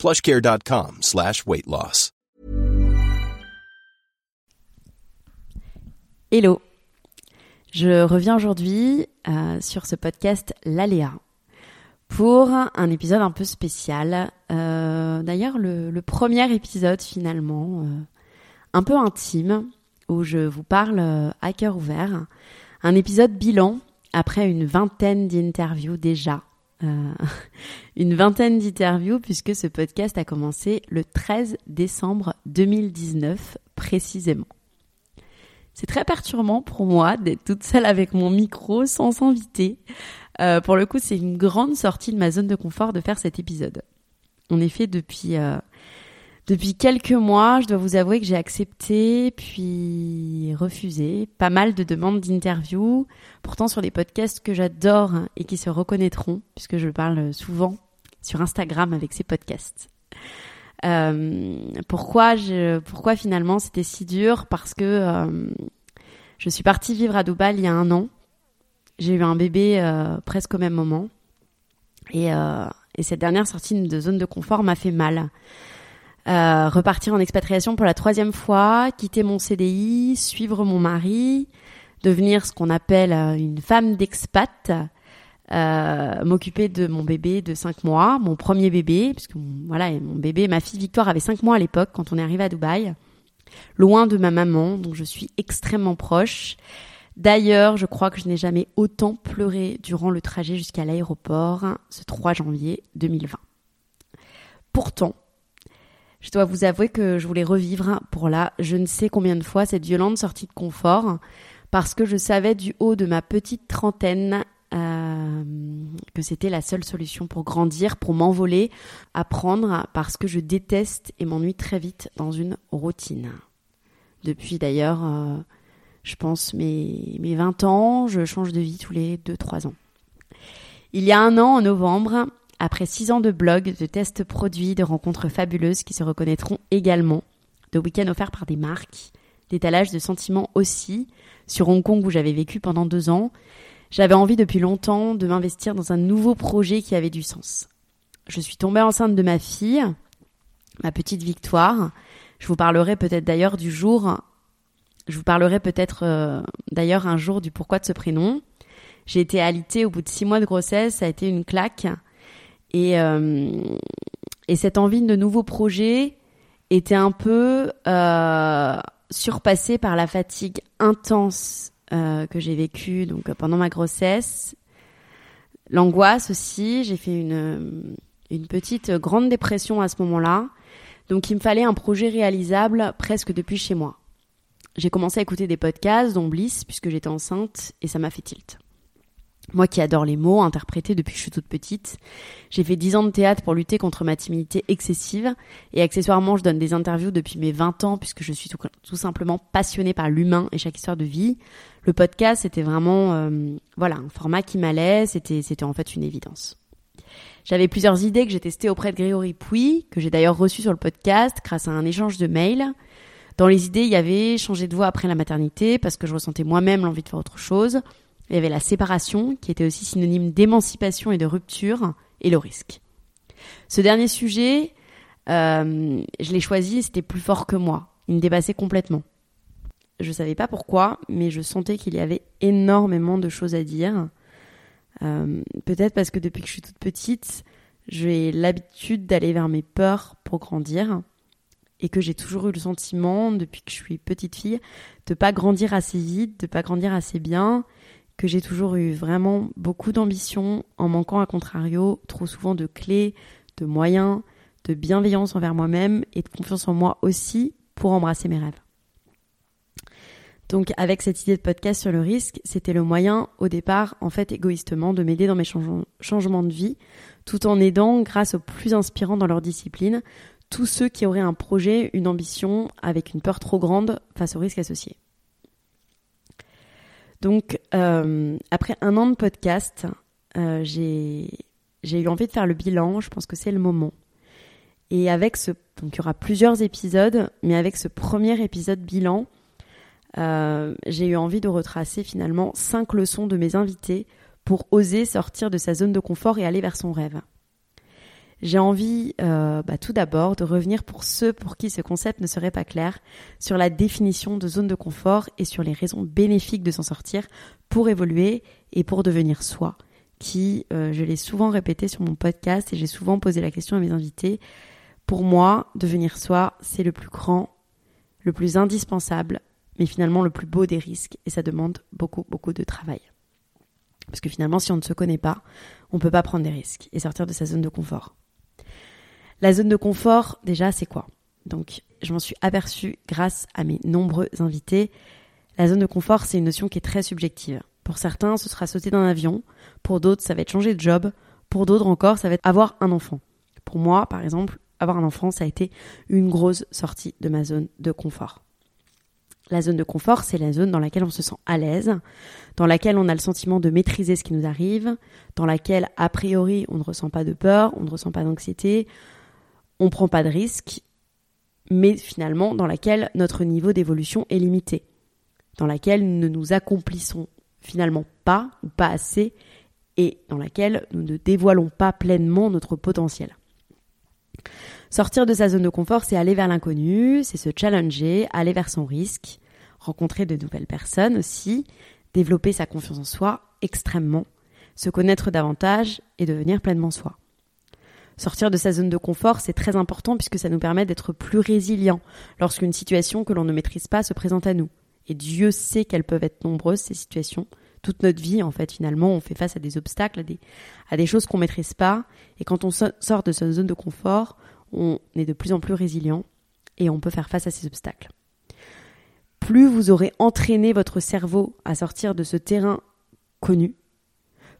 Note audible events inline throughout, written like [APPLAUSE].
plushcare.com slash weight loss. Hello, je reviens aujourd'hui euh, sur ce podcast L'Aléa pour un épisode un peu spécial. Euh, D'ailleurs, le, premier épisode finalement, euh, un peu intime, où je vous parle à cœur ouvert. Un épisode bilan après une vingtaine d'interviews déjà. Euh, [LAUGHS] une vingtaine d'interviews puisque ce podcast a commencé le 13 décembre 2019 précisément. C'est très perturbant pour moi d'être toute seule avec mon micro sans s'inviter. Euh, pour le coup, c'est une grande sortie de ma zone de confort de faire cet épisode. En effet, depuis euh, depuis quelques mois, je dois vous avouer que j'ai accepté puis refusé pas mal de demandes d'interview, pourtant sur des podcasts que j'adore et qui se reconnaîtront, puisque je parle souvent sur Instagram avec ces podcasts. Euh, pourquoi, finalement c'était si dur? Parce que euh, je suis partie vivre à Dubaï il y a un an. J'ai eu un bébé euh, presque au même moment. Et cette dernière sortie de zone de confort m'a fait mal. Euh, repartir en expatriation pour la troisième fois, quitter mon CDI, suivre mon mari, devenir ce qu'on appelle euh, une femme d'expat, euh, m'occuper de mon bébé de 5 mois, mon premier bébé, puisque voilà, mon bébé, ma fille Victoire avait 5 mois à l'époque quand on est arrivé à Dubaï, loin de ma maman, donc je suis extrêmement proche. D'ailleurs, je crois que je n'ai jamais autant pleuré durant le trajet jusqu'à l'aéroport, ce 3 janvier 2020. Pourtant, je dois vous avouer que je voulais revivre pour là, je ne sais combien de fois, cette violente sortie de confort, parce que je savais du haut de ma petite trentaine euh, que c'était la seule solution pour grandir, pour m'envoler, apprendre, parce que je déteste et m'ennuie très vite dans une routine. Depuis d'ailleurs, euh, je pense mes, mes 20 ans, je change de vie tous les 2-3 ans. Il y a un an, en novembre, après six ans de blog, de tests produits, de rencontres fabuleuses qui se reconnaîtront également, de week-ends offerts par des marques, d'étalage de sentiments aussi, sur Hong Kong où j'avais vécu pendant deux ans, j'avais envie depuis longtemps de m'investir dans un nouveau projet qui avait du sens. Je suis tombée enceinte de ma fille, ma petite Victoire. Je vous parlerai peut-être d'ailleurs du jour, je vous parlerai peut-être euh, d'ailleurs un jour du pourquoi de ce prénom. J'ai été alitée au bout de six mois de grossesse, ça a été une claque. Et, euh, et cette envie de nouveaux projets était un peu euh, surpassée par la fatigue intense euh, que j'ai vécue donc pendant ma grossesse, l'angoisse aussi. J'ai fait une une petite grande dépression à ce moment-là, donc il me fallait un projet réalisable presque depuis chez moi. J'ai commencé à écouter des podcasts, dont Bliss, puisque j'étais enceinte, et ça m'a fait tilt. Moi qui adore les mots, interpréter depuis que je suis toute petite. J'ai fait 10 ans de théâtre pour lutter contre ma timidité excessive. Et accessoirement, je donne des interviews depuis mes 20 ans puisque je suis tout, tout simplement passionnée par l'humain et chaque histoire de vie. Le podcast, c'était vraiment, euh, voilà, un format qui m'allait. C'était, c'était en fait une évidence. J'avais plusieurs idées que j'ai testées auprès de Grégory Pouy, que j'ai d'ailleurs reçu sur le podcast grâce à un échange de mails. Dans les idées, il y avait changer de voix après la maternité parce que je ressentais moi-même l'envie de faire autre chose. Il y avait la séparation, qui était aussi synonyme d'émancipation et de rupture, et le risque. Ce dernier sujet, euh, je l'ai choisi, c'était plus fort que moi. Il me dépassait complètement. Je savais pas pourquoi, mais je sentais qu'il y avait énormément de choses à dire. Euh, Peut-être parce que depuis que je suis toute petite, j'ai l'habitude d'aller vers mes peurs pour grandir et que j'ai toujours eu le sentiment, depuis que je suis petite fille, de pas grandir assez vite, de pas grandir assez bien que j'ai toujours eu vraiment beaucoup d'ambition en manquant à contrario trop souvent de clés, de moyens, de bienveillance envers moi-même et de confiance en moi aussi pour embrasser mes rêves. Donc avec cette idée de podcast sur le risque, c'était le moyen au départ en fait égoïstement de m'aider dans mes changements de vie tout en aidant grâce aux plus inspirants dans leur discipline tous ceux qui auraient un projet, une ambition, avec une peur trop grande face aux risques associés. Donc, euh, après un an de podcast, euh, j'ai eu envie de faire le bilan. Je pense que c'est le moment. Et avec ce, donc il y aura plusieurs épisodes, mais avec ce premier épisode bilan, euh, j'ai eu envie de retracer finalement cinq leçons de mes invités pour oser sortir de sa zone de confort et aller vers son rêve. J'ai envie euh, bah, tout d'abord de revenir pour ceux pour qui ce concept ne serait pas clair sur la définition de zone de confort et sur les raisons bénéfiques de s'en sortir pour évoluer et pour devenir soi, qui, euh, je l'ai souvent répété sur mon podcast et j'ai souvent posé la question à mes invités, pour moi, devenir soi, c'est le plus grand, le plus indispensable, mais finalement le plus beau des risques et ça demande beaucoup, beaucoup de travail. Parce que finalement, si on ne se connaît pas, on ne peut pas prendre des risques et sortir de sa zone de confort. La zone de confort, déjà, c'est quoi? Donc, je m'en suis aperçue grâce à mes nombreux invités. La zone de confort, c'est une notion qui est très subjective. Pour certains, ce sera sauter d'un avion. Pour d'autres, ça va être changer de job. Pour d'autres encore, ça va être avoir un enfant. Pour moi, par exemple, avoir un enfant, ça a été une grosse sortie de ma zone de confort. La zone de confort, c'est la zone dans laquelle on se sent à l'aise, dans laquelle on a le sentiment de maîtriser ce qui nous arrive, dans laquelle, a priori, on ne ressent pas de peur, on ne ressent pas d'anxiété, on prend pas de risques, mais finalement dans laquelle notre niveau d'évolution est limité, dans laquelle nous ne nous accomplissons finalement pas ou pas assez, et dans laquelle nous ne dévoilons pas pleinement notre potentiel. Sortir de sa zone de confort, c'est aller vers l'inconnu, c'est se challenger, aller vers son risque, rencontrer de nouvelles personnes aussi, développer sa confiance en soi extrêmement, se connaître davantage et devenir pleinement soi. Sortir de sa zone de confort, c'est très important puisque ça nous permet d'être plus résilients lorsqu'une situation que l'on ne maîtrise pas se présente à nous. Et Dieu sait qu'elles peuvent être nombreuses, ces situations. Toute notre vie, en fait, finalement, on fait face à des obstacles, à des, choses qu'on ne maîtrise pas. Et quand on sort de sa zone de confort, on est de plus en plus résilient et on peut faire face à ces obstacles. Plus vous aurez entraîné votre cerveau à sortir de ce terrain connu,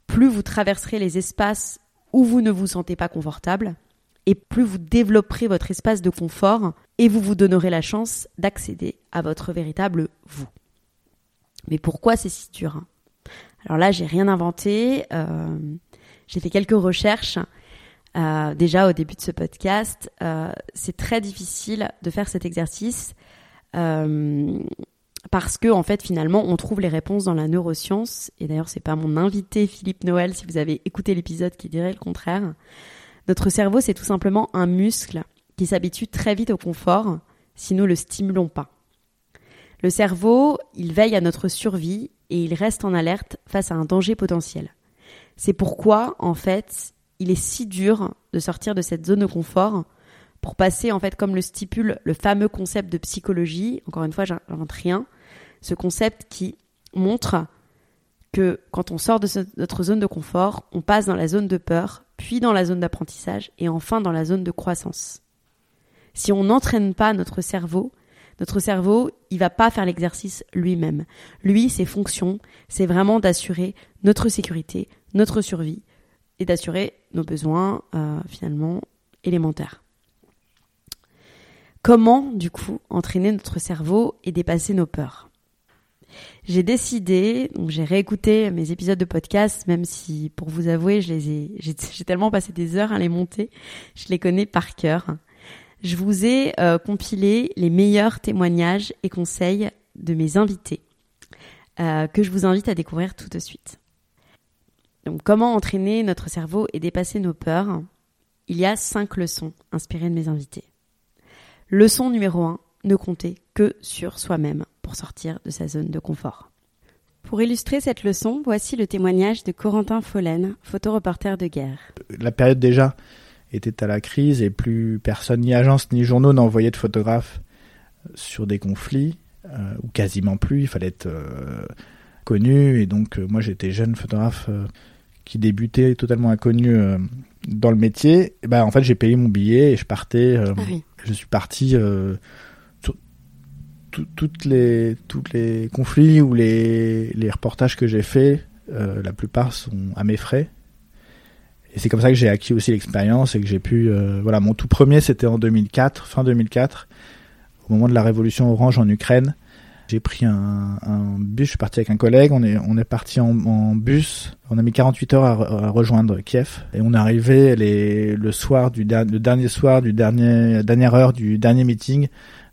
plus vous traverserez les espaces où vous ne vous sentez pas confortable, et plus vous développerez votre espace de confort et vous vous donnerez la chance d'accéder à votre véritable vous. Mais pourquoi c'est si dur hein? Alors là, j'ai rien inventé. Euh, j'ai fait quelques recherches. Euh, déjà au début de ce podcast, euh, c'est très difficile de faire cet exercice parce que en fait finalement on trouve les réponses dans la neuroscience et d'ailleurs c'est pas mon invité Philippe Noël si vous avez écouté l'épisode qui dirait le contraire. Notre cerveau c'est tout simplement un muscle qui s'habitue très vite au confort si nous le stimulons pas. Le cerveau, il veille à notre survie et il reste en alerte face à un danger potentiel. C'est pourquoi en fait, il est si dur de sortir de cette zone de confort pour passer, en fait, comme le stipule le fameux concept de psychologie, encore une fois, j'invente rien, ce concept qui montre que quand on sort de notre zone de confort, on passe dans la zone de peur, puis dans la zone d'apprentissage et enfin dans la zone de croissance. Si on n'entraîne pas notre cerveau, notre cerveau, il va pas faire l'exercice lui-même. Lui, ses fonctions, c'est vraiment d'assurer notre sécurité, notre survie et d'assurer nos besoins euh, finalement élémentaires. Comment, du coup, entraîner notre cerveau et dépasser nos peurs? J'ai décidé, j'ai réécouté mes épisodes de podcast, même si, pour vous avouer, [LAUGHS] j'ai tellement passé des heures à les monter, je les connais par cœur. Je vous ai euh, compilé les meilleurs témoignages et conseils de mes invités, euh, que je vous invite à découvrir tout de suite. Donc, comment entraîner notre cerveau et dépasser nos peurs? Il y a cinq leçons inspirées de mes invités. Leçon numéro 1, ne compter que sur soi-même pour sortir de sa zone de confort. Pour illustrer cette leçon, voici le témoignage de Corentin Follen, photoreporter de guerre. La période déjà était à la crise et plus personne, ni agence ni journaux n'envoyaient de photographes sur des conflits, euh, ou quasiment plus, il fallait être euh, connu. Et donc euh, moi j'étais jeune photographe qui débutait totalement inconnu dans le métier. Et ben, en fait j'ai payé mon billet et je partais ah je suis parti euh, sur toutes les toutes les conflits ou les, les reportages que j'ai faits, euh, la plupart sont à mes frais. Et c'est comme ça que j'ai acquis aussi l'expérience et que j'ai pu, voilà, mon tout premier c'était en 2004, fin 2004, au moment de la révolution orange en Ukraine. J'ai pris un, bus, je suis parti avec un collègue, on est, on est parti en, bus, on a mis 48 heures à, rejoindre Kiev et on est arrivé le soir du dernier soir du dernier dernière heure du dernier meeting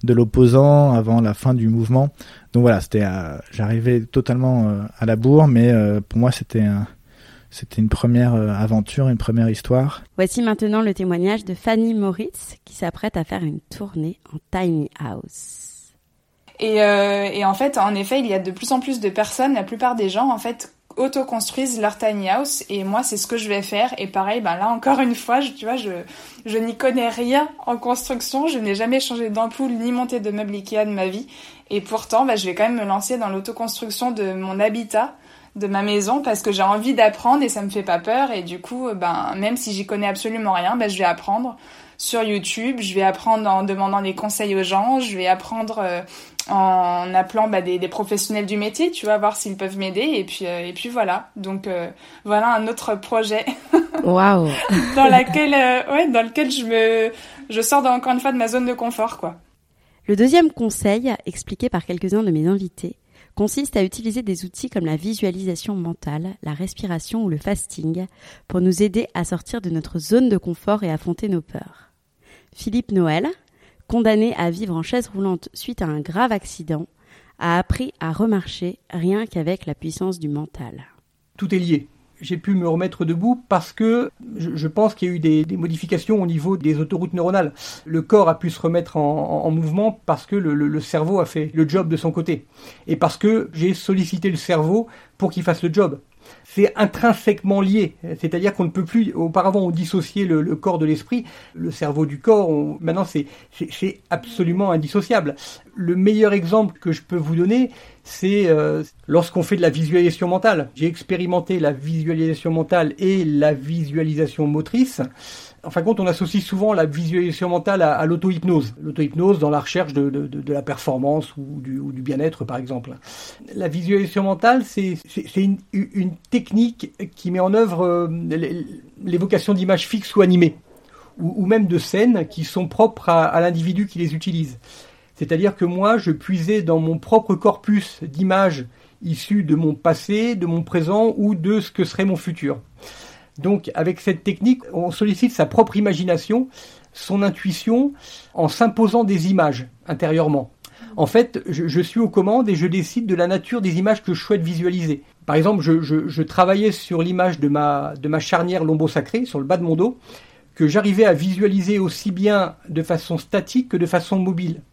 de l'opposant avant la fin du mouvement. Donc voilà, c'était euh, j'arrivais totalement euh, à la bourre, mais euh, pour moi c'était c'était une première aventure, une première histoire. Voici maintenant le témoignage de Fanny Moritz qui s'apprête à faire une tournée en tiny house. Et, euh, et, en fait, en effet, il y a de plus en plus de personnes, la plupart des gens, en fait, auto-construisent leur tiny house. Et moi c'est ce que je vais faire. Et pareil ben là encore une fois je, tu vois je je n'y connais rien en construction. Je n'ai jamais changé d'ampoule ni monté de meubles Ikea de ma vie. Et pourtant ben, je vais quand même me lancer dans l'autoconstruction de mon habitat de ma maison parce que j'ai envie d'apprendre et ça me fait pas peur. Et du coup ben même si j'y connais absolument rien ben je vais apprendre sur YouTube, je vais apprendre en demandant des conseils aux gens, je vais apprendre euh, en appelant bah, des, des, professionnels du métier, tu vas voir s'ils peuvent m'aider et puis euh, et puis voilà. Donc euh, voilà un autre projet. [LAUGHS] Waouh. dans laquelle euh, ouais, dans lequel je me je sors encore une fois de ma zone de confort quoi. Le deuxième conseil expliqué par quelques-uns de mes invités consiste à utiliser des outils comme la visualisation mentale, la respiration ou le fasting pour nous aider à sortir de notre zone de confort et affronter nos peurs. Philippe Noël, condamné à vivre en chaise roulante suite à un grave accident, a appris à remarcher rien qu'avec la puissance du mental. Tout est lié. J'ai pu me remettre debout parce que je, pense qu'il y a eu des, modifications au niveau des autoroutes neuronales. Le corps a pu se remettre en, mouvement parce que le, cerveau a fait le job de son côté. Et parce que j'ai sollicité le cerveau pour qu'il fasse le job c'est intrinsèquement lié. C'est-à-dire qu'on ne peut plus, auparavant on dissociait le, corps de l'esprit, le cerveau du corps, maintenant c'est, absolument indissociable. Le meilleur exemple que je peux vous donner, c'est euh, lorsqu'on fait de la visualisation mentale. J'ai expérimenté la visualisation mentale et la visualisation motrice en fin de compte, on associe souvent la visualisation mentale à, l'auto-hypnose. L'auto-hypnose dans la recherche de, la performance ou du, bien-être, par exemple. La visualisation mentale, c'est une, technique qui met en œuvre euh, l'évocation d'images fixes ou animées, ou, même de scènes qui sont propres à l'individu qui les utilise. C'est-à-dire que moi, je puisais dans mon propre corpus d'images issues de mon passé, de mon présent ou de ce que serait mon futur. Donc avec cette technique, on sollicite sa propre imagination, son intuition, en s'imposant des images intérieurement. En fait, je, suis aux commandes et je décide de la nature des images que je souhaite visualiser. Par exemple, je, travaillais sur l'image de ma, de ma charnière lombo-sacrée, sur le bas de mon dos, que j'arrivais à visualiser aussi bien de façon statique que de façon mobile.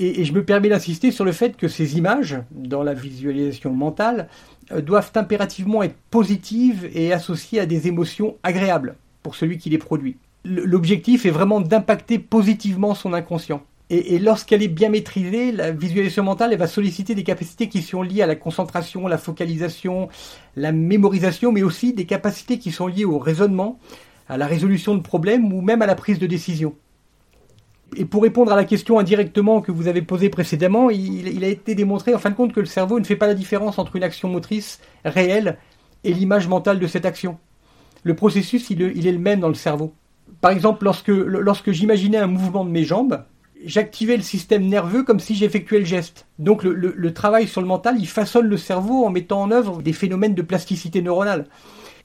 Et, je me permets d'insister sur le fait que ces images, dans la visualisation mentale, euh, doivent impérativement être positives et associées à des émotions agréables pour celui qui les produit. L'objectif est vraiment d'impacter positivement son inconscient. Et, lorsqu'elle est bien maîtrisée, la visualisation mentale va solliciter des capacités qui sont liées à la concentration, la focalisation, la mémorisation, mais aussi des capacités qui sont liées au raisonnement, à la résolution de problèmes ou même à la prise de décision. Et pour répondre à la question indirectement que vous avez posée précédemment, il, a été démontré en fin de compte que le cerveau ne fait pas la différence entre une action motrice réelle et l'image mentale de cette action. Le processus, il, est le même dans le cerveau. Par exemple, lorsque, j'imaginais un mouvement de mes jambes, j'activais le système nerveux comme si j'effectuais le geste. Donc le, le, travail sur le mental, il façonne le cerveau en mettant en œuvre des phénomènes de plasticité neuronale.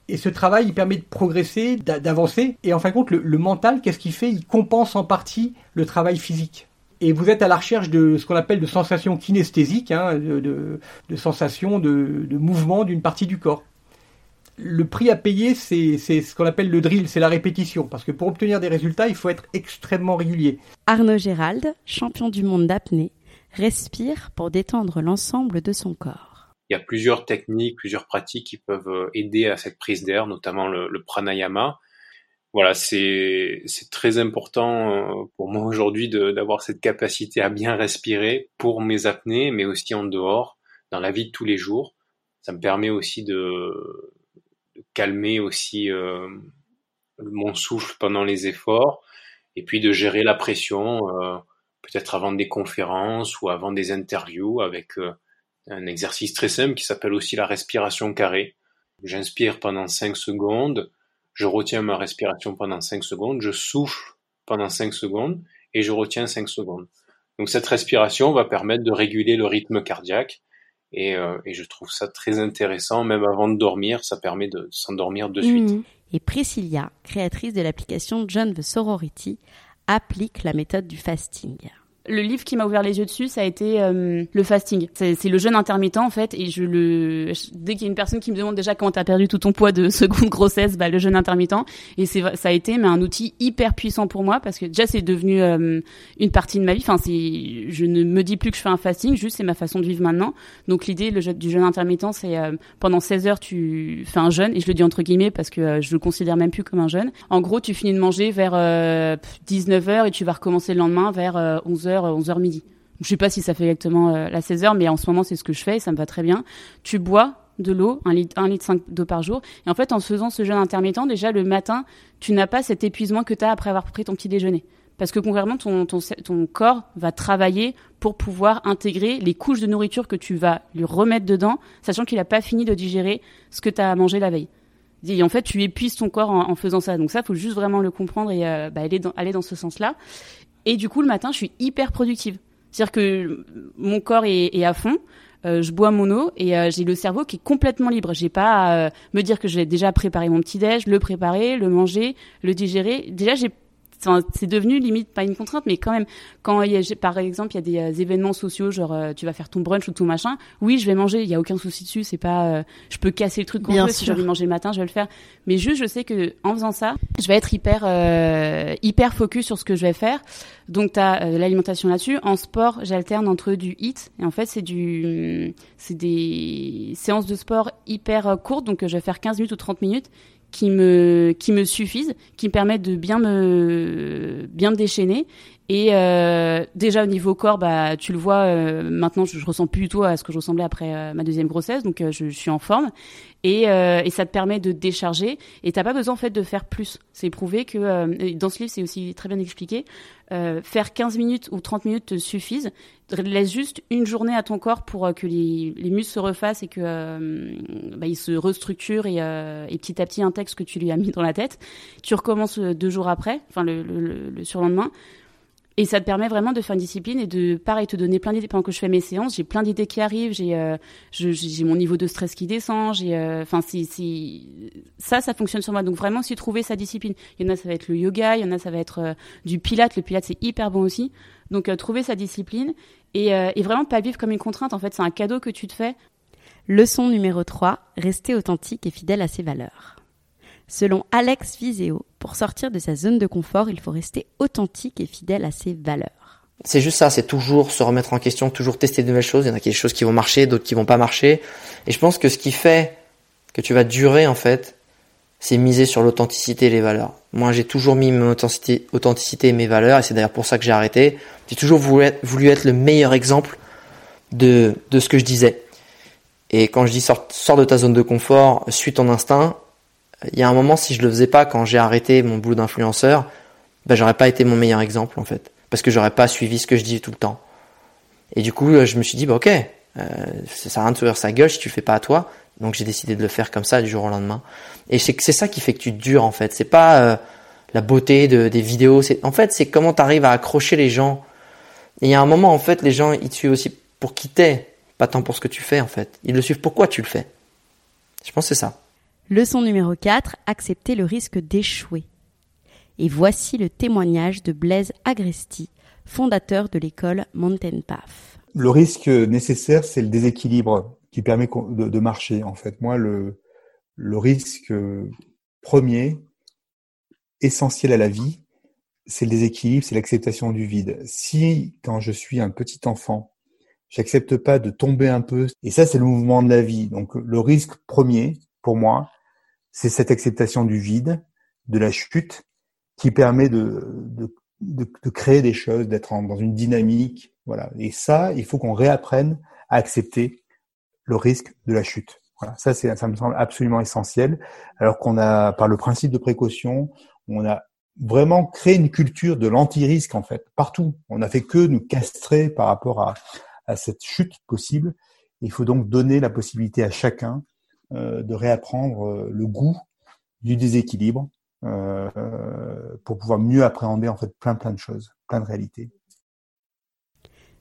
Et ce travail, il permet de progresser, d'avancer. Et en fin de compte, le, mental, qu'est-ce qu'il fait? Il compense en partie le travail physique. Et vous êtes à la recherche de ce qu'on appelle de sensations kinesthésiques, hein, de, sensations de, de mouvement d'une partie du corps. Le prix à payer, c'est ce qu'on appelle le drill, c'est la répétition. Parce que pour obtenir des résultats, il faut être extrêmement régulier. Arnaud Gérald, champion du monde d'apnée, respire pour détendre l'ensemble de son corps il y a plusieurs techniques, plusieurs pratiques qui peuvent euh, aider à cette prise d'air, notamment le, pranayama. Voilà, c'est très important euh, pour moi aujourd'hui d'avoir cette capacité à bien respirer pour mes apnées, mais aussi en dehors, dans la vie de tous les jours. Ça me permet aussi de, calmer aussi euh, mon souffle pendant les efforts et puis de gérer la pression, peut-être avant des conférences ou avant des interviews avec un exercice très simple qui s'appelle aussi la respiration carrée. J'inspire pendant 5 secondes, je retiens ma respiration pendant 5 secondes, je souffle pendant 5 secondes et je retiens 5 secondes. Donc cette respiration va permettre de réguler le rythme cardiaque et, euh, et je trouve ça très intéressant, même avant de dormir, ça permet de s'endormir de suite. Mmh. Et Priscilla, créatrice de l'application John the Sorority, applique la méthode du fasting. Le livre qui m'a ouvert les yeux dessus, ça a été euh, le fasting. C'est le jeûne intermittent en fait, et je le dès qu'il y a une personne qui me demande déjà comment t'as perdu tout ton poids de [LAUGHS] seconde grossesse, bah le jeûne intermittent. Et c'est ça a été mais un outil hyper puissant pour moi parce que déjà c'est devenu euh, une partie de ma vie. Enfin c'est je ne me dis plus que je fais un fasting, juste c'est ma façon de vivre maintenant. Donc l'idée du jeûne intermittent, c'est euh, pendant 16 heures tu fais un jeûne et je le dis entre guillemets parce que je le considère même plus comme un jeûne. En gros tu finis de manger vers 19 heures et tu vas recommencer le lendemain vers 11 h 11h midi. Je sais pas si ça fait exactement euh, la 16h, mais en ce moment, c'est ce que je fais et ça me va très bien. Tu bois de l'eau, un litre, un litre 5 d'eau par jour. Et en fait, en faisant ce jeûne intermittent, déjà le matin, tu n'as pas cet épuisement que tu as après avoir pris ton petit déjeuner. Parce que concrètement, ton, corps va travailler pour pouvoir intégrer les couches de nourriture que tu vas lui remettre dedans, sachant qu'il n'a pas fini de digérer ce que tu as mangé la veille. Et en fait, tu épuises ton corps en, faisant ça. Donc ça, faut juste vraiment le comprendre et euh, bah, aller dans ce sens-là. Et du coup, le matin, je suis hyper productive. C'est-à-dire que mon corps est, à fond. Euh, je bois mon eau et euh, j'ai le cerveau qui est complètement libre. J'ai pas à euh, me dire que j'ai déjà préparé mon petit déj, le préparer, le manger, le digérer. Déjà, j'ai c'est devenu limite pas une contrainte, mais quand même, quand il y a, par exemple il y a des euh, événements sociaux, genre euh, tu vas faire ton brunch ou tout machin, oui, je vais manger, il y a aucun souci dessus, c'est pas, euh, je peux casser le truc quand je si j'ai envie de manger le matin, je vais le faire. Mais juste, je sais que en faisant ça, je vais être hyper hyper focus sur ce que je vais faire. Donc tu as l'alimentation là-dessus. En sport, j'alterne entre du hit et en fait c'est du c'est des séances de sport hyper courtes, donc je vais faire 15 minutes ou 30 minutes qui me qui me suffisent, qui me permettent de bien me bien me déchaîner. Et euh, déjà au niveau corps, bah tu le vois euh, maintenant, je, je, ressens plus du tout à ce que je ressemblais après euh, ma deuxième grossesse, donc je, suis en forme. Et, ça te permet de décharger. Et t'as pas besoin en fait de faire plus. C'est prouvé que dans ce livre, c'est aussi très bien expliqué. faire 15 minutes ou 30 minutes te suffisent. Laisse juste une journée à ton corps pour que les, les muscles se refassent et que bah, il se restructure et, et petit à petit intègre ce que tu lui as mis dans la tête. Tu recommences deux jours après, enfin le, le, le surlendemain. Et ça te permet vraiment de faire une discipline et de, pareil, te donner plein d'idées. Pendant que je fais mes séances, j'ai plein d'idées qui arrivent, j'ai euh, j'ai mon niveau de stress qui descend, j'ai, euh, enfin, si, si, ça, ça fonctionne sur moi. Donc vraiment, si trouver sa discipline. Il y en a, ça va être le yoga, il y en a, ça va être euh, du pilate. Le pilate, c'est hyper bon aussi. Donc trouver sa discipline et, et vraiment pas vivre comme une contrainte. En fait, c'est un cadeau que tu te fais. Leçon numéro 3, rester authentique et fidèle à ses valeurs. Selon Alex Viseo, pour sortir de sa zone de confort, il faut rester authentique et fidèle à ses valeurs. C'est juste ça, c'est toujours se remettre en question, toujours tester de nouvelles choses. Il y en a des choses qui vont marcher, d'autres qui vont pas marcher. Et je pense que ce qui fait que tu vas durer, en fait, c'est miser sur l'authenticité et les valeurs. Moi, j'ai toujours mis mon authenticité, authenticité et mes valeurs, et c'est d'ailleurs pour ça que j'ai arrêté. J'ai toujours voulu être, le meilleur exemple de, de ce que je disais. Et quand je dis sors de ta zone de confort, suis ton instinct, il y a un moment, si je le faisais pas quand j'ai arrêté mon boulot d'influenceur, ben j'aurais pas été mon meilleur exemple en fait, parce que j'aurais pas suivi ce que je dis tout le temps. Et du coup, je me suis dit, bah ok, euh, ça sert à rien de sa gueule si tu fais pas à toi. Donc j'ai décidé de le faire comme ça du jour au lendemain. Et c'est c'est ça qui fait que tu dures en fait. C'est pas euh, la beauté de, des vidéos. C'est en fait c'est comment tu arrives à accrocher les gens. Et il y a un moment en fait les gens ils te suivent aussi pour qui t'es, pas tant pour ce que tu fais en fait. Ils le suivent pourquoi tu le fais. Je pense que c'est ça. Leçon numéro 4, accepter le risque d'échouer. Et voici le témoignage de Blaise Agresti, fondateur de l'école Mountain Path. Le risque nécessaire, c'est le déséquilibre qui permet de, marcher. En fait, moi, le, le risque premier, essentiel à la vie, c'est le déséquilibre, c'est l'acceptation du vide. Si, quand je suis un petit enfant, j'accepte pas de tomber un peu, et ça, c'est le mouvement de la vie. Donc, le risque premier, pour moi, c'est cette acceptation du vide, de la chute, qui permet de, de, de, créer des choses, d'être dans une dynamique. Voilà. Et ça, il faut qu'on réapprenne à accepter le risque de la chute. Voilà. Ça, c'est, ça me semble absolument essentiel. Alors qu'on a, par le principe de précaution, on a vraiment créé une culture de l'anti-risque, en fait, partout. On n'a fait que nous castrer par rapport à, à cette chute possible. Il faut donc donner la possibilité à chacun de réapprendre euh, le goût du déséquilibre euh, pour pouvoir mieux appréhender en fait plein plein de choses, plein de réalités.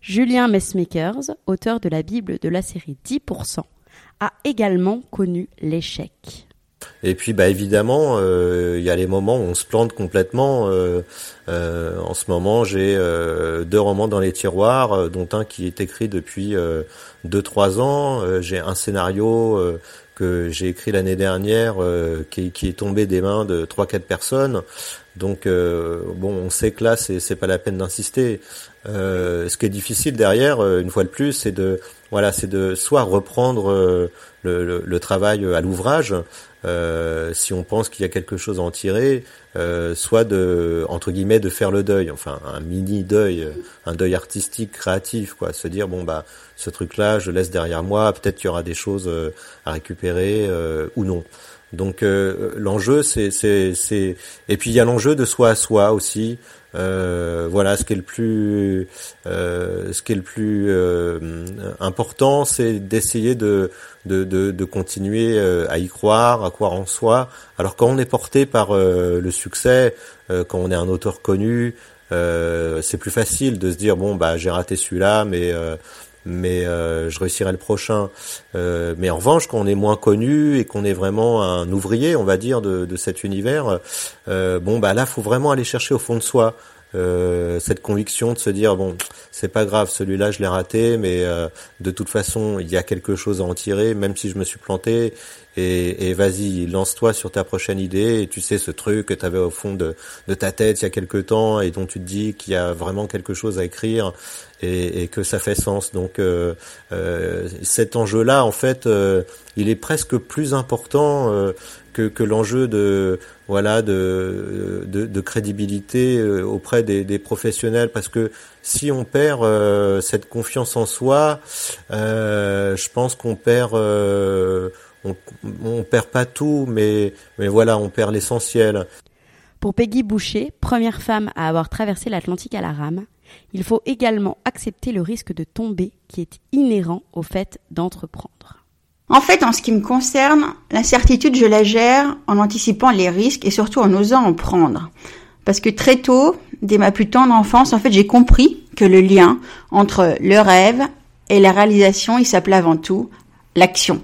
Julien Messmakers, auteur de la Bible de la série 10%, a également connu l'échec. Et puis, bah évidemment, euh, il y a les moments où on se plante complètement. Euh, euh, en ce moment, j'ai deux romans dans les tiroirs, dont un qui est écrit depuis deux trois ans. j'ai un scénario que j'ai écrit l'année dernière, qui, qui, est tombé des mains de trois quatre personnes. Donc bon, on sait que là, c'est pas la peine d'insister. ce qui est difficile derrière, une fois de plus, c'est de voilà, c'est de soit reprendre le, travail à l'ouvrage, euh, si on pense qu'il y a quelque chose à en tirer, euh, soit de entre guillemets de faire le deuil, enfin un mini deuil, euh, un deuil artistique, créatif, quoi, se dire bon bah ce truc-là, je laisse derrière moi, peut-être qu'il y aura des choses à récupérer ou non. Donc l'enjeu c'est c'est c'est et puis il y a l'enjeu de soi à soi aussi. Euh, voilà, ce qui est le plus, euh, ce qui est le plus euh, important, c'est d'essayer de, de, de, de, continuer à y croire, à croire en soi. Alors quand on est porté par le succès, quand on est un auteur connu, c'est plus facile de se dire bon bah j'ai raté celui-là, mais mais je réussirai le prochain. mais en revanche, quand on est moins connu et qu'on est vraiment un ouvrier, on va dire, de, de cet univers, bon bah là, faut vraiment aller chercher au fond de soi. Euh, cette conviction de se dire bon c'est pas grave celui-là je l'ai raté mais euh, de toute façon il y a quelque chose à en tirer même si je me suis planté et, et vas-y lance-toi sur ta prochaine idée. Et tu sais ce truc que tu avais au fond de, de, ta tête il y a quelque temps et dont tu te dis qu'il y a vraiment quelque chose à écrire et, et que ça fait sens. Donc euh, euh cet enjeu-là en fait il est presque plus important que, que l'enjeu de voilà de, de, de crédibilité euh, auprès des, des, professionnels. Parce que si on perd euh, cette confiance en soi euh, je pense qu'on perd euh, on, on perd pas tout mais mais voilà on perd l'essentiel pour Peggy Boucher première femme à avoir traversé l'Atlantique à la rame il faut également accepter le risque de tomber qui est inhérent au fait d'entreprendre en fait, en ce qui me concerne, l'incertitude, je la gère en anticipant les risques et surtout en osant en prendre. Parce que très tôt, dès ma plus tendre enfance, en fait, j'ai compris que le lien entre le rêve et la réalisation, il s'appelait avant tout l'action.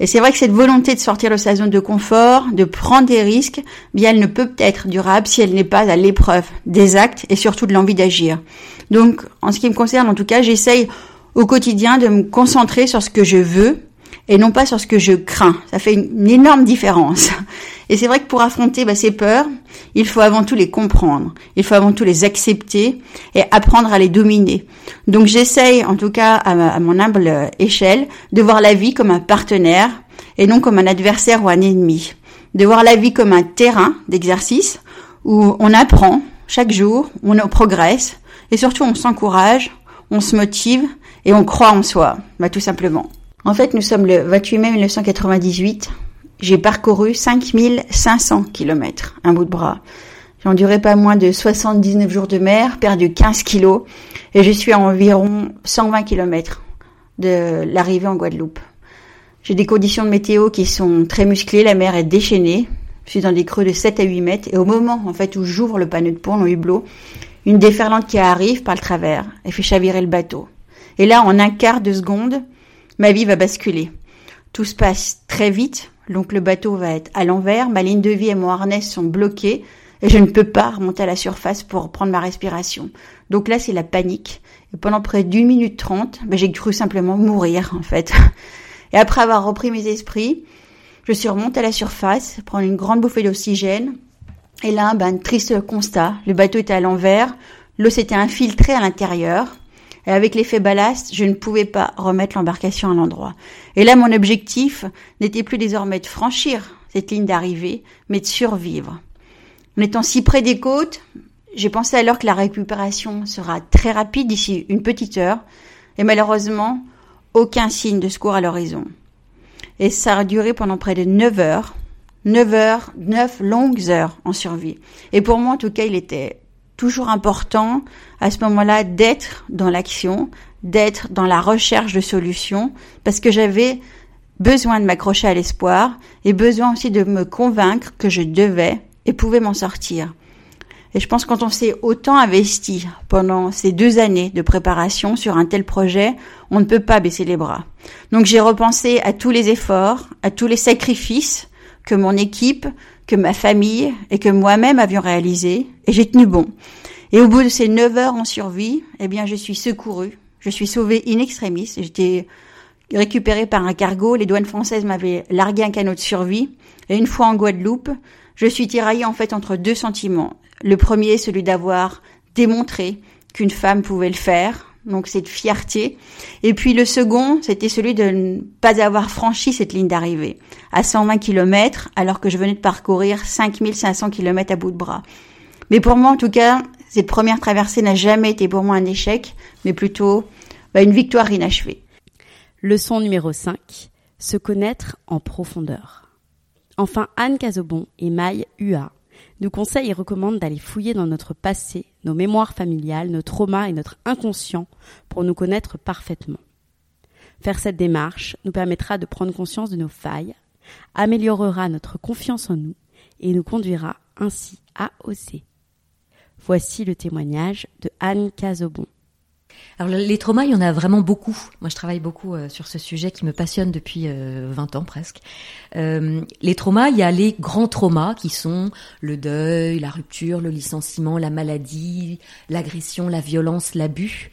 Et c'est vrai que cette volonté de sortir de sa zone de confort, de prendre des risques, bien elle ne peut être durable si elle n'est pas à l'épreuve des actes et surtout de l'envie d'agir. Donc, en ce qui me concerne, en tout cas, j'essaye au quotidien de me concentrer sur ce que je veux et non pas sur ce que je crains. Ça fait une, énorme différence. Et c'est vrai que pour affronter bah, ces peurs, il faut avant tout les comprendre, il faut avant tout les accepter et apprendre à les dominer. Donc j'essaye, en tout cas à, mon humble échelle, de voir la vie comme un partenaire et non comme un adversaire ou un ennemi. De voir la vie comme un terrain d'exercice où on apprend chaque jour, on progresse et surtout on s'encourage, on se motive et on croit en soi, bah, tout simplement. En fait, nous sommes le 28 mai 1998. J'ai parcouru 5500 kilomètres, un bout de bras. J'ai enduré pas moins de 79 jours de mer, perdu 15 kilos, et je suis à environ 120 kilomètres de l'arrivée en Guadeloupe. J'ai des conditions de météo qui sont très musclées, la mer est déchaînée, je suis dans des creux de 7 à 8 mètres, et au moment, en fait, où j'ouvre le panneau de pont, le hublot, une déferlante qui arrive par le travers et fait chavirer le bateau. Et là, en un quart de seconde, ma vie va basculer. Tout se passe très vite, donc le bateau va être à l'envers, ma ligne de vie et mon harnais sont bloqués et je ne peux pas remonter à la surface pour prendre ma respiration. Donc là, c'est la panique. Et pendant près d'une minute trente, ben, j'ai cru simplement mourir, en fait. [LAUGHS] Et après avoir repris mes esprits, je suis remontée à la surface, prendre une grande bouffée d'oxygène. Et là, ben, triste constat. Le bateau était à l'envers. L'eau s'était infiltrée à l'intérieur. Et avec l'effet ballast, je ne pouvais pas remettre l'embarcation à l'endroit. Et là, mon objectif n'était plus désormais de franchir cette ligne d'arrivée, mais de survivre. En étant si près des côtes, j'ai pensé alors que la récupération sera très rapide d'ici une petite heure, et malheureusement, aucun signe de secours à l'horizon. Et ça a duré pendant près de 9 heures, 9 heures, 9 longues heures en survie. Et pour moi, en tout cas, il était toujours important à ce moment-là d'être dans l'action, d'être dans la recherche de solutions, parce que j'avais besoin de m'accrocher à l'espoir et besoin aussi de me convaincre que je devais et pouvais m'en sortir. Et je pense que quand on s'est autant investi pendant ces deux années de préparation sur un tel projet, on ne peut pas baisser les bras. Donc j'ai repensé à tous les efforts, à tous les sacrifices que mon équipe, que ma famille et que moi-même avions réalisés, et j'ai tenu bon. Et au bout de ces neuf heures en survie, eh bien, je suis secourue, je suis sauvée in extremis. J'étais récupérée par un cargo. Les douanes françaises m'avaient largué un canot de survie. Et une fois en Guadeloupe, je suis tiraillée en fait entre deux sentiments. Le premier, celui d'avoir démontré qu'une femme pouvait le faire, donc cette fierté. Et puis le second, c'était celui de ne pas avoir franchi cette ligne d'arrivée à 120 km alors que je venais de parcourir 5500 km à bout de bras. Mais pour moi, en tout cas, cette première traversée n'a jamais été pour moi un échec, mais plutôt bah, une victoire inachevée. Leçon numéro 5. Se connaître en profondeur. Enfin, Anne Cazobon et Maï UA nous conseillent et recommandent d'aller fouiller dans notre passé, nos mémoires familiales, nos traumas et notre inconscient pour nous connaître parfaitement. Faire cette démarche nous permettra de prendre conscience de nos failles, améliorera notre confiance en nous et nous conduira ainsi à oser. Voici le témoignage de Anne Cazobon. Alors les traumas, il y en a vraiment beaucoup. Moi, je travaille beaucoup euh, sur ce sujet qui me passionne depuis 20 euh, ans presque. Euh, les traumas, il y a les grands traumas qui sont le deuil, la rupture, le licenciement, la maladie, l'agression, la violence, l'abus.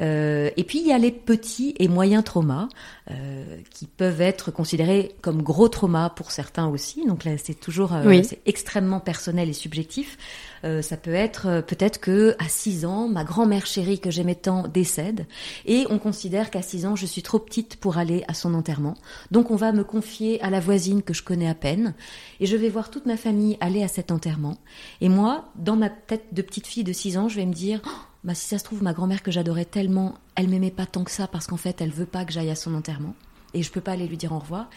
Euh, et puis il y a les petits et moyens traumas euh, qui peuvent être considérés comme gros traumas pour certains aussi. Donc là, c'est toujours euh, c'est extrêmement personnel et subjectif. Euh, ça peut être euh, peut-être que à 6 ans, ma grand-mère chérie que j'aimais tant décède et on considère qu'à 6 ans, je suis trop petite pour aller à son enterrement. Donc on va me confier à la voisine que je connais à peine et je vais voir toute ma famille aller à cet enterrement. Et moi, dans ma tête de petite fille de 6 ans, je vais me dire oh, bah, si ça se trouve, ma grand-mère que j'adorais tellement, elle m'aimait pas tant que ça parce qu'en fait, elle veut pas que j'aille à son enterrement et je peux pas aller lui dire au revoir.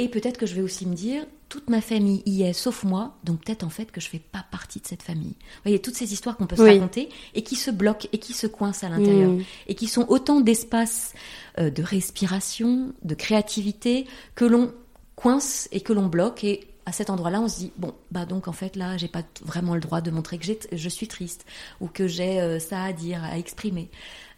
Et peut-être que je vais aussi me dire, toute ma famille y est, sauf moi, donc peut-être en fait que je fais pas partie de cette famille. Vous voyez, toutes ces histoires qu'on peut se raconter et qui se bloquent et qui se coincent à l'intérieur mm. et qui sont autant d'espaces euh, de respiration, de créativité que l'on coince et que l'on bloque et à cet endroit-là, on se dit bon, bah donc en fait là, j'ai pas vraiment le droit de montrer que je suis triste ou que j'ai euh, ça à dire, à exprimer.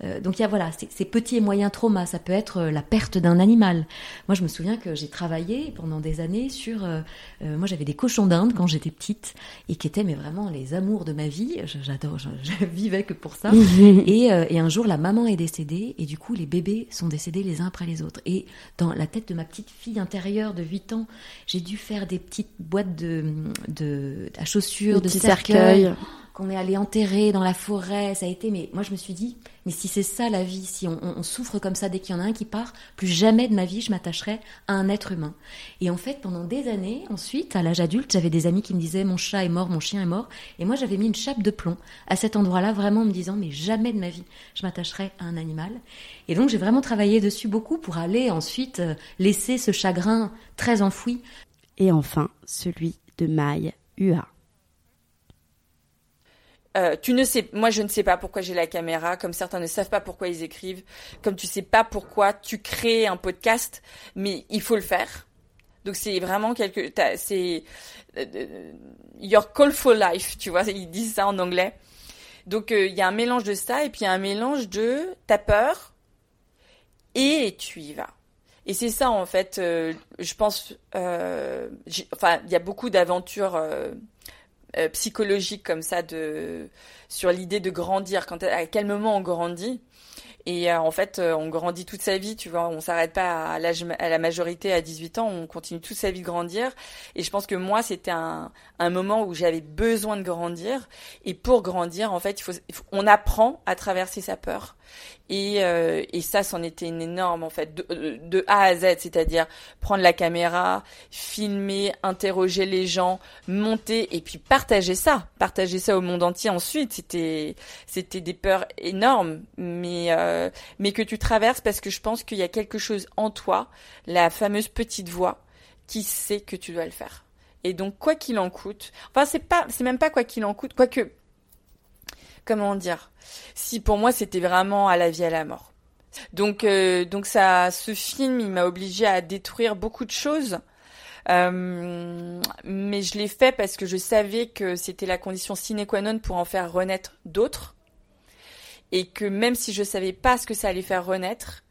Euh, donc il y a voilà ces petits et moyens traumas. Ça peut être euh, la perte d'un animal. Moi, je me souviens que j'ai travaillé pendant des années sur. Euh, moi, j'avais des cochons d'Inde quand j'étais petite et qui étaient mais vraiment les amours de ma vie. J'adore, je, [LAUGHS] je, vivais que pour ça. [LAUGHS] et, et un jour, la maman est décédée et du coup, les bébés sont décédés les uns après les autres. Et dans la tête de ma petite fille intérieure de 8 ans, j'ai dû faire des petites boîtes de, de à chaussures, de cercueils qu'on est allé enterrer dans la forêt. Ça a été, mais moi je me suis dit, mais si c'est ça la vie, si on, souffre comme ça dès qu'il y en a un qui part, plus jamais de ma vie je m'attacherai à un être humain. Et en fait, pendant des années, ensuite, à l'âge adulte, j'avais des amis qui me disaient mon chat est mort, mon chien est mort, et moi j'avais mis une chape de plomb à cet endroit-là, vraiment en me disant mais jamais de ma vie je m'attacherai à un animal. Et donc j'ai vraiment travaillé dessus beaucoup pour aller ensuite euh, laisser ce chagrin très enfoui. Et enfin, celui de Maï Ua. Euh, tu ne sais, moi je ne sais pas pourquoi j'ai la caméra, comme certains ne savent pas pourquoi ils écrivent, comme tu sais pas pourquoi tu crées un podcast, mais il faut le faire. Donc c'est vraiment quelque, c'est euh, your call for life, tu vois, ils disent ça en anglais. Donc euh, il y a un mélange de ça et puis y a un mélange de ta peur et tu y vas. Et c'est ça en fait, je pense, enfin il y a beaucoup d'aventures euh, psychologique comme ça de sur l'idée de grandir. Quand à quel moment on grandit? Et euh, en fait euh, on grandit toute sa vie tu vois. On s'arrête pas à l'âge à la majorité à 18 ans. On continue toute sa vie de grandir. Et je pense que moi c'était un, moment où j'avais besoin de grandir. Et pour grandir en fait il faut on apprend à traverser sa peur. Et, euh, et ça, c'en était une énorme en fait, de, A à Z, c'est-à-dire prendre la caméra, filmer, interroger les gens, monter et puis partager ça, partager ça au monde entier. Ensuite, c'était c'était des peurs énormes, mais mais que tu traverses parce que je pense qu'il y a quelque chose en toi, la fameuse petite voix, qui sait que tu dois le faire. Et donc quoi qu'il en coûte, enfin c'est pas, c'est même pas quoi qu'il en coûte, quoique comment dire, si pour moi c'était vraiment à la vie à la mort. Donc, euh, donc ça, ce film, il m'a obligé à détruire beaucoup de choses. Euh, mais je l'ai fait parce que je savais que c'était la condition sine qua non pour en faire renaître d'autres. Et que même si je savais pas ce que ça allait faire renaître,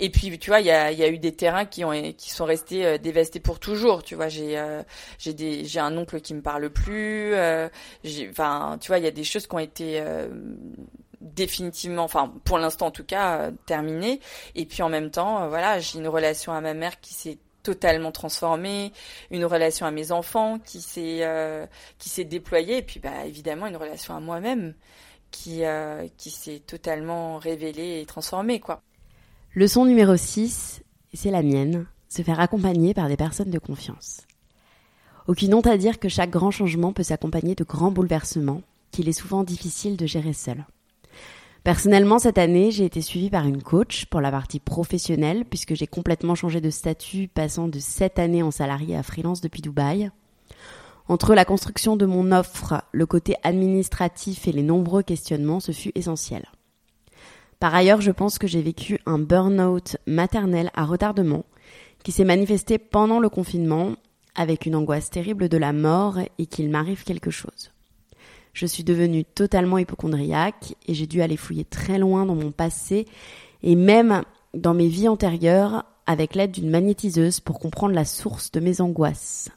et puis tu vois, il y a, y a, eu des terrains qui ont qui sont restés euh, dévastés pour toujours. Tu vois, j'ai euh, j'ai des j'ai un oncle qui me parle plus. Euh, enfin, tu vois, il y a des choses qui ont été euh, définitivement, enfin pour l'instant en tout cas, terminées. Et puis en même temps, voilà, j'ai une relation à ma mère qui s'est totalement transformée, une relation à mes enfants qui s'est qui s'est déployée, et puis bah évidemment une relation à moi-même qui qui s'est totalement révélée et transformée. Leçon numéro 6, et c'est la mienne, se faire accompagner par des personnes de confiance. Aucune honte à dire que chaque grand changement peut s'accompagner de grands bouleversements qu'il est souvent difficile de gérer seul. Personnellement, cette année, j'ai été suivie par une coach pour la partie professionnelle puisque j'ai complètement changé de statut passant de 7 années en salarié à freelance depuis Dubaï. Entre la construction de mon offre, le côté administratif et les nombreux questionnements, ce fut essentiel. Par ailleurs, je pense que j'ai vécu un burn-out maternel à retardement qui s'est manifesté pendant le confinement avec une angoisse terrible de la mort et qu'il m'arrive quelque chose. Je suis devenue totalement hypochondriaque et j'ai dû aller fouiller très loin dans mon passé et même dans mes vies antérieures avec l'aide d'une magnétiseuse pour comprendre la source de mes angoisses.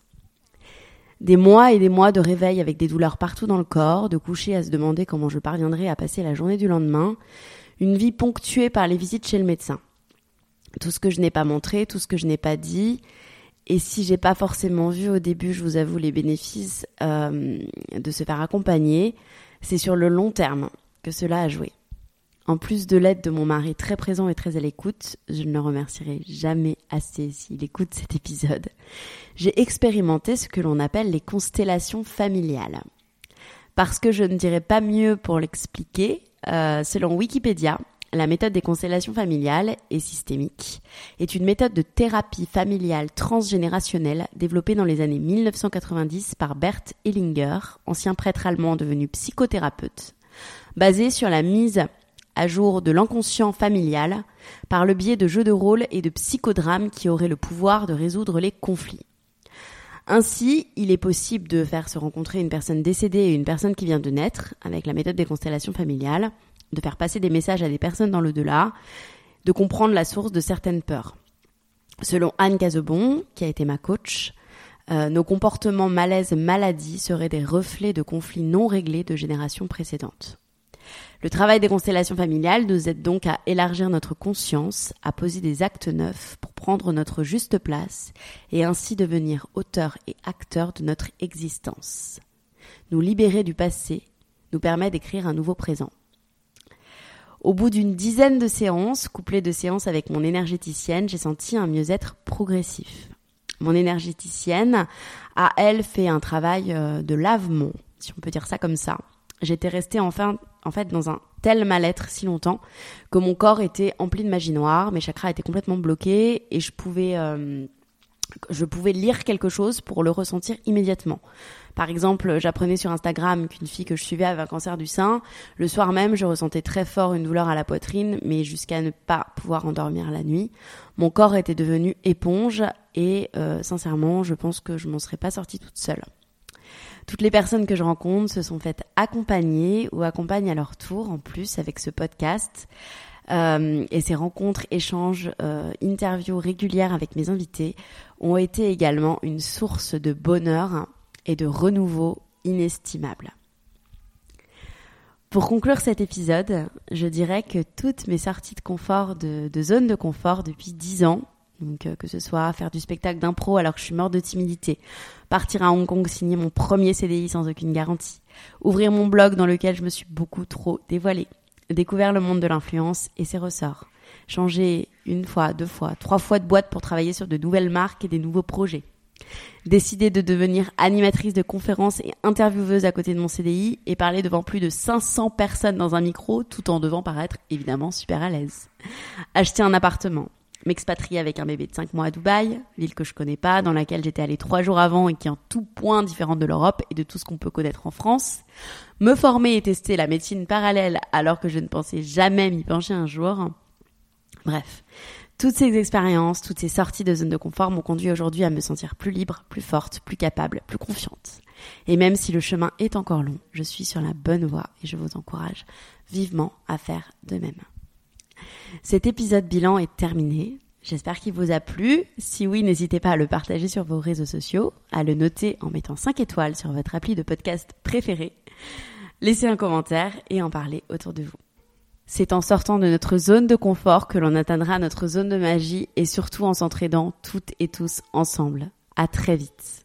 Des mois et des mois de réveil avec des douleurs partout dans le corps, de coucher à se demander comment je parviendrai à passer la journée du lendemain, une vie ponctuée par les visites chez le médecin. Tout ce que je n'ai pas montré, tout ce que je n'ai pas dit, et si j'ai pas forcément vu au début, je vous avoue, les bénéfices euh, de se faire accompagner, c'est sur le long terme que cela a joué. En plus de l'aide de mon mari très présent et très à l'écoute, je ne le remercierai jamais assez s'il écoute cet épisode. J'ai expérimenté ce que l'on appelle les constellations familiales. Parce que je ne dirais pas mieux pour l'expliquer, euh, selon Wikipédia, la méthode des constellations familiales et systémiques est une méthode de thérapie familiale transgénérationnelle développée dans les années 1990 par Bert Hellinger, ancien prêtre allemand devenu psychothérapeute, basée sur la mise à jour de l'inconscient familial par le biais de jeux de rôle et de psychodrames qui auraient le pouvoir de résoudre les conflits. Ainsi, il est possible de faire se rencontrer une personne décédée et une personne qui vient de naître avec la méthode des constellations familiales, de faire passer des messages à des personnes dans l'au-delà, de comprendre la source de certaines peurs. Selon Anne Cazebon, qui a été ma coach, euh, nos comportements malaises maladies seraient des reflets de conflits non réglés de générations précédentes. Le travail des constellations familiales nous aide donc à élargir notre conscience, à poser des actes neufs pour prendre notre juste place et ainsi devenir auteur et acteur de notre existence. Nous libérer du passé nous permet d'écrire un nouveau présent. Au bout d'une dizaine de séances, couplées de séances avec mon énergéticienne, j'ai senti un mieux-être progressif. Mon énergéticienne a, elle, fait un travail euh, de lavement, si on peut dire ça comme ça, J'étais restée enfin, en fait, dans un tel mal-être si longtemps que mon corps était empli de magie noire, mes chakras étaient complètement bloqués et je pouvais, euh, je pouvais lire quelque chose pour le ressentir immédiatement. Par exemple, j'apprenais sur Instagram qu'une fille que je suivais avait un cancer du sein. Le soir même, je ressentais très fort une douleur à la poitrine, mais jusqu'à ne pas pouvoir endormir la nuit. Mon corps était devenu éponge et euh, sincèrement, je pense que je m'en serais pas sortie toute seule. Toutes les personnes que je rencontre se sont faites accompagner ou accompagnent à leur tour en plus avec ce podcast. Euh, et ces rencontres, échanges, euh, interviews régulières avec mes invités ont été également une source de bonheur et de renouveau inestimable. Pour conclure cet épisode, je dirais que toutes mes sorties de confort, de, de zone de confort depuis dix ans, donc euh, que ce soit faire du spectacle d'impro alors que je suis morte de timidité, partir à Hong Kong signer mon premier CDI sans aucune garantie, ouvrir mon blog dans lequel je me suis beaucoup trop dévoilée, découvert le monde de l'influence et ses ressorts, changer une fois, deux fois, trois fois de boîte pour travailler sur de nouvelles marques et des nouveaux projets, décider de devenir animatrice de conférences et intervieweuse à côté de mon CDI et parler devant plus de 500 personnes dans un micro tout en devant paraître évidemment super à l'aise, acheter un appartement, m'expatrier avec un bébé de 5 mois à Dubaï, ville que je connais pas, dans laquelle j'étais allée trois jours avant et qui est en tout point différente de l'Europe et de tout ce qu'on peut connaître en France, me former et tester la médecine parallèle alors que je ne pensais jamais m'y pencher un jour, Bref, toutes ces expériences, toutes ces sorties de zone de confort m'ont conduit aujourd'hui à me sentir plus libre, plus forte, plus capable, plus confiante. Et même si le chemin est encore long, je suis sur la bonne voie et je vous encourage vivement à faire de même. Cet épisode bilan est terminé. J'espère qu'il vous a plu. Si oui, n'hésitez pas à le partager sur vos réseaux sociaux, à le noter en mettant 5 étoiles sur votre appli de podcast préféré. Laissez un commentaire et en parler autour de vous. C'est en sortant de notre zone de confort que l'on atteindra notre zone de magie et surtout en s'entraidant toutes et tous ensemble. À très vite.